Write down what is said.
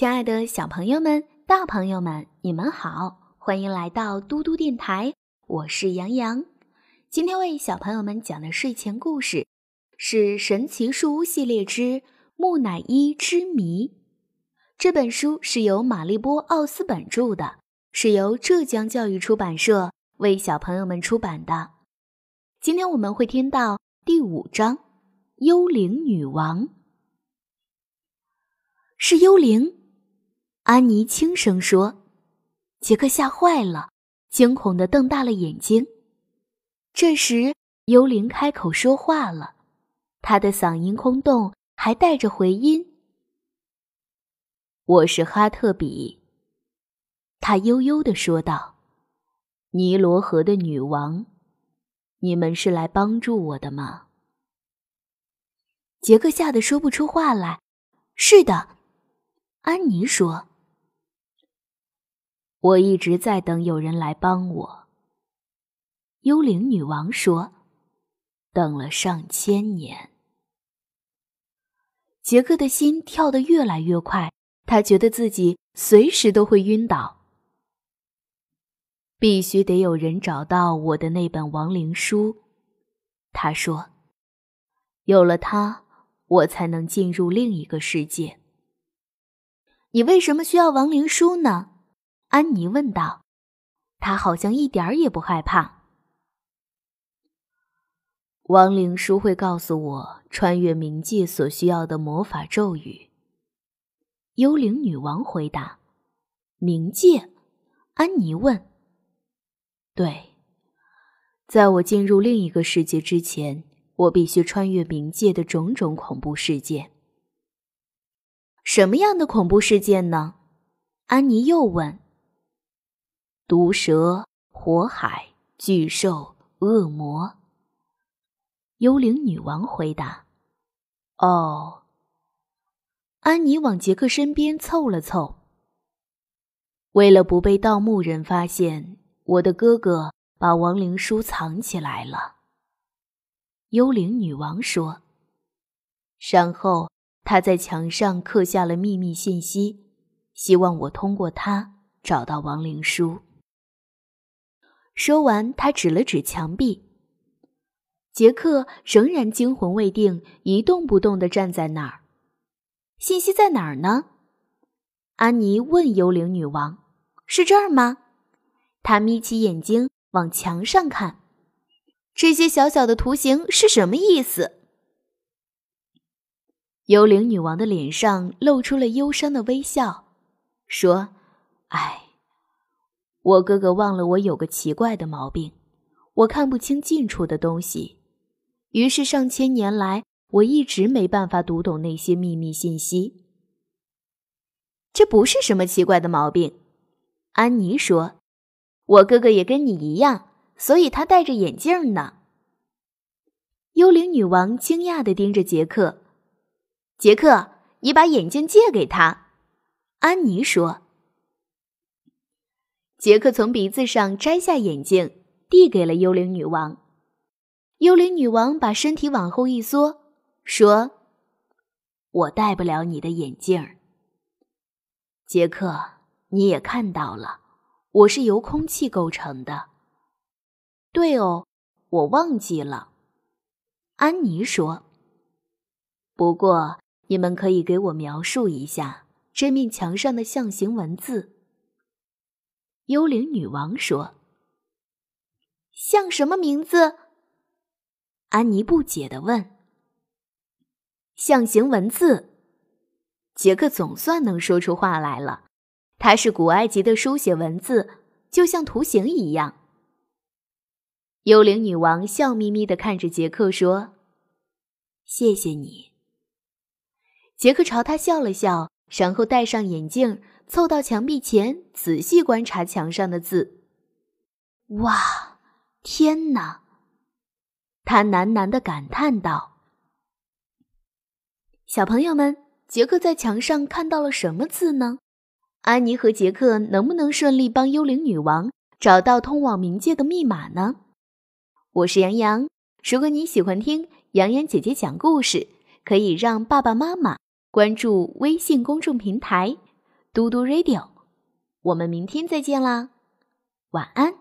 亲爱的小朋友们、大朋友们，你们好，欢迎来到嘟嘟电台，我是杨洋。今天为小朋友们讲的睡前故事是《神奇树屋系列之木乃伊之谜》。这本书是由玛丽波·奥斯本著的，是由浙江教育出版社为小朋友们出版的。今天我们会听到第五章《幽灵女王》，是幽灵。安妮轻声说：“杰克吓坏了，惊恐地瞪大了眼睛。”这时，幽灵开口说话了，他的嗓音空洞，还带着回音：“我是哈特比。”他悠悠地说道：“尼罗河的女王，你们是来帮助我的吗？”杰克吓得说不出话来。“是的。”安妮说。我一直在等有人来帮我。幽灵女王说：“等了上千年。”杰克的心跳得越来越快，他觉得自己随时都会晕倒。必须得有人找到我的那本亡灵书，他说：“有了它，我才能进入另一个世界。”你为什么需要亡灵书呢？安妮问道：“他好像一点儿也不害怕。”亡灵书会告诉我穿越冥界所需要的魔法咒语。幽灵女王回答：“冥界？”安妮问。“对，在我进入另一个世界之前，我必须穿越冥界的种种恐怖事件。什么样的恐怖事件呢？”安妮又问。毒蛇、火海、巨兽、恶魔。幽灵女王回答：“哦。”安妮往杰克身边凑了凑。为了不被盗墓人发现，我的哥哥把亡灵书藏起来了。幽灵女王说：“然后他在墙上刻下了秘密信息，希望我通过它找到亡灵书。”说完，他指了指墙壁。杰克仍然惊魂未定，一动不动地站在那儿。信息在哪儿呢？安妮问幽灵女王：“是这儿吗？”她眯起眼睛往墙上看。这些小小的图形是什么意思？幽灵女王的脸上露出了忧伤的微笑，说：“唉。”我哥哥忘了我有个奇怪的毛病，我看不清近处的东西，于是上千年来我一直没办法读懂那些秘密信息。这不是什么奇怪的毛病，安妮说：“我哥哥也跟你一样，所以他戴着眼镜呢。”幽灵女王惊讶地盯着杰克：“杰克，你把眼镜借给他。”安妮说。杰克从鼻子上摘下眼镜，递给了幽灵女王。幽灵女王把身体往后一缩，说：“我戴不了你的眼镜。”杰克，你也看到了，我是由空气构成的。对哦，我忘记了。安妮说：“不过，你们可以给我描述一下这面墙上的象形文字。”幽灵女王说：“像什么名字？”安妮不解的问。“象形文字。”杰克总算能说出话来了。它是古埃及的书写文字，就像图形一样。幽灵女王笑眯眯的看着杰克说：“谢谢你。”杰克朝他笑了笑，然后戴上眼镜。凑到墙壁前，仔细观察墙上的字。哇，天哪！他喃喃的感叹道：“小朋友们，杰克在墙上看到了什么字呢？安妮和杰克能不能顺利帮幽灵女王找到通往冥界的密码呢？”我是杨洋，如果你喜欢听杨洋姐姐讲故事，可以让爸爸妈妈关注微信公众平台。嘟嘟 Radio。我们明天再见啦，晚安。